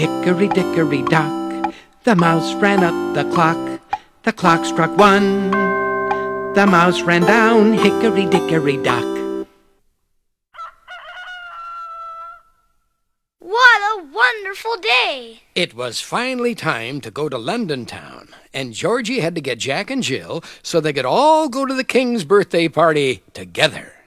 Hickory dickory dock, the mouse ran up the clock. The clock struck one. The mouse ran down hickory dickory dock. What a wonderful day! It was finally time to go to London town, and Georgie had to get Jack and Jill so they could all go to the king's birthday party together.